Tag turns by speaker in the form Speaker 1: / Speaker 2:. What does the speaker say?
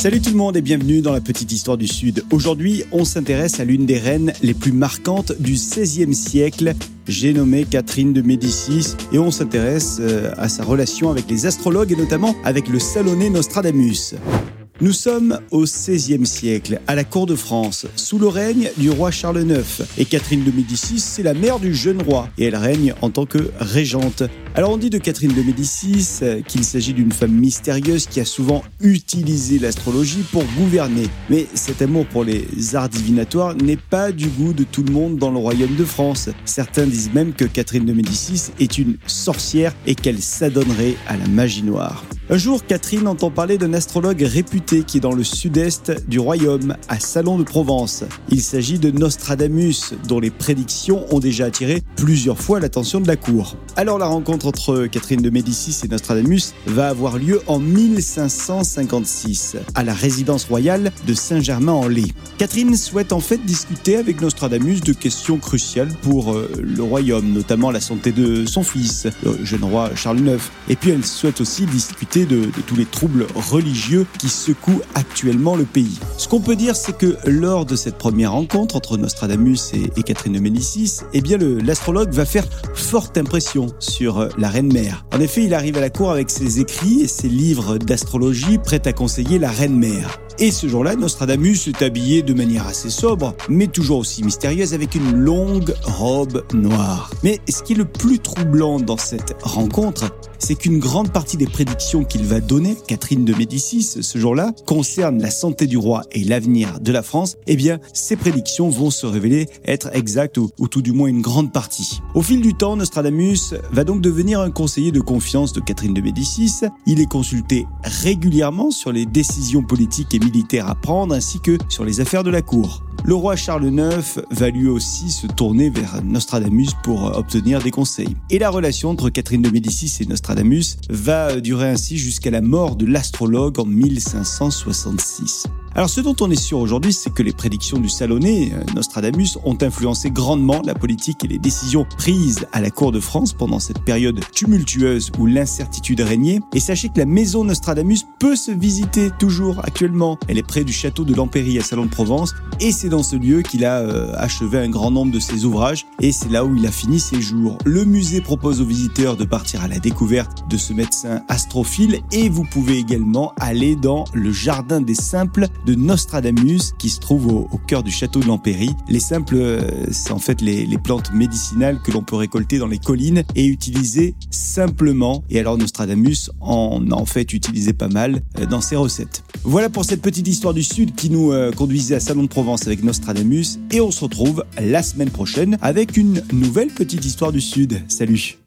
Speaker 1: Salut tout le monde et bienvenue dans la petite histoire du Sud. Aujourd'hui, on s'intéresse à l'une des reines les plus marquantes du XVIe siècle. J'ai nommé Catherine de Médicis et on s'intéresse euh, à sa relation avec les astrologues et notamment avec le salonné Nostradamus. Nous sommes au XVIe siècle, à la cour de France, sous le règne du roi Charles IX. Et Catherine de Médicis, c'est la mère du jeune roi, et elle règne en tant que régente. Alors on dit de Catherine de Médicis euh, qu'il s'agit d'une femme mystérieuse qui a souvent utilisé l'astrologie pour gouverner. Mais cet amour pour les arts divinatoires n'est pas du goût de tout le monde dans le royaume de France. Certains disent même que Catherine de Médicis est une sorcière et qu'elle s'adonnerait à la magie noire. Un jour, Catherine entend parler d'un astrologue réputé qui est dans le sud-est du royaume, à Salon de Provence. Il s'agit de Nostradamus, dont les prédictions ont déjà attiré plusieurs fois l'attention de la cour. Alors la rencontre entre Catherine de Médicis et Nostradamus va avoir lieu en 1556, à la résidence royale de Saint-Germain-en-Laye. Catherine souhaite en fait discuter avec Nostradamus de questions cruciales pour euh, le royaume, notamment la santé de son fils, le jeune roi Charles IX. Et puis elle souhaite aussi discuter de, tous les troubles religieux qui secouent actuellement le pays. Ce qu'on peut dire, c'est que lors de cette première rencontre entre Nostradamus et, Catherine de Médicis, eh bien l'astrologue va faire forte impression sur euh, la reine mère. En effet, il arrive à la cour avec ses écrits et ses livres d'astrologie prêts à conseiller la reine mère. Et ce jour-là, Nostradamus est habillé de manière assez sobre, mais toujours aussi mystérieuse, avec une longue robe noire. Mais ce qui est le plus troublant dans cette rencontre, c'est qu'une grande partie des prédictions qu'il va donner, Catherine de Médicis, ce jour-là, concernent la santé du roi et l'avenir de la France, eh bien, ces prédictions vont se révéler être exactes ou, ou, tout du moins une grande partie. Au fil du temps, Nostradamus va donc devenir un conseiller de confiance de Catherine de Médicis. Il est consulté régulièrement sur les décisions politiques et militaires à prendre ainsi que sur les affaires de la cour. Le roi Charles IX va lui aussi se tourner vers Nostradamus pour obtenir des conseils. Et la relation entre Catherine de Médicis et Nostradamus va durer ainsi jusqu'à la mort de l'astrologue en 1566. Alors ce dont on est sûr aujourd'hui, c'est que les prédictions du Salonné, euh, Nostradamus, ont influencé grandement la politique et les décisions prises à la cour de France pendant cette période tumultueuse où l'incertitude régnait. Et sachez que la maison Nostradamus peut se visiter toujours actuellement. Elle est près du château de l'Empéry à Salon de Provence et c'est dans ce lieu qu'il a euh, achevé un grand nombre de ses ouvrages et c'est là où il a fini ses jours. Le musée propose aux visiteurs de partir à la découverte de ce médecin astrophile et vous pouvez également aller dans le jardin des simples de Nostradamus qui se trouve au, cœur du château de l'Empéry. Les simples, euh, c'est en fait les, les plantes médicinales que l'on peut récolter dans les collines et utiliser simplement. Et alors Nostradamus en a en fait utilisé pas mal euh, dans ses recettes. Voilà pour cette petite histoire du Sud qui nous euh, conduisait à Salon de Provence avec Nostradamus et on se retrouve la semaine prochaine avec une nouvelle petite histoire du Sud. Salut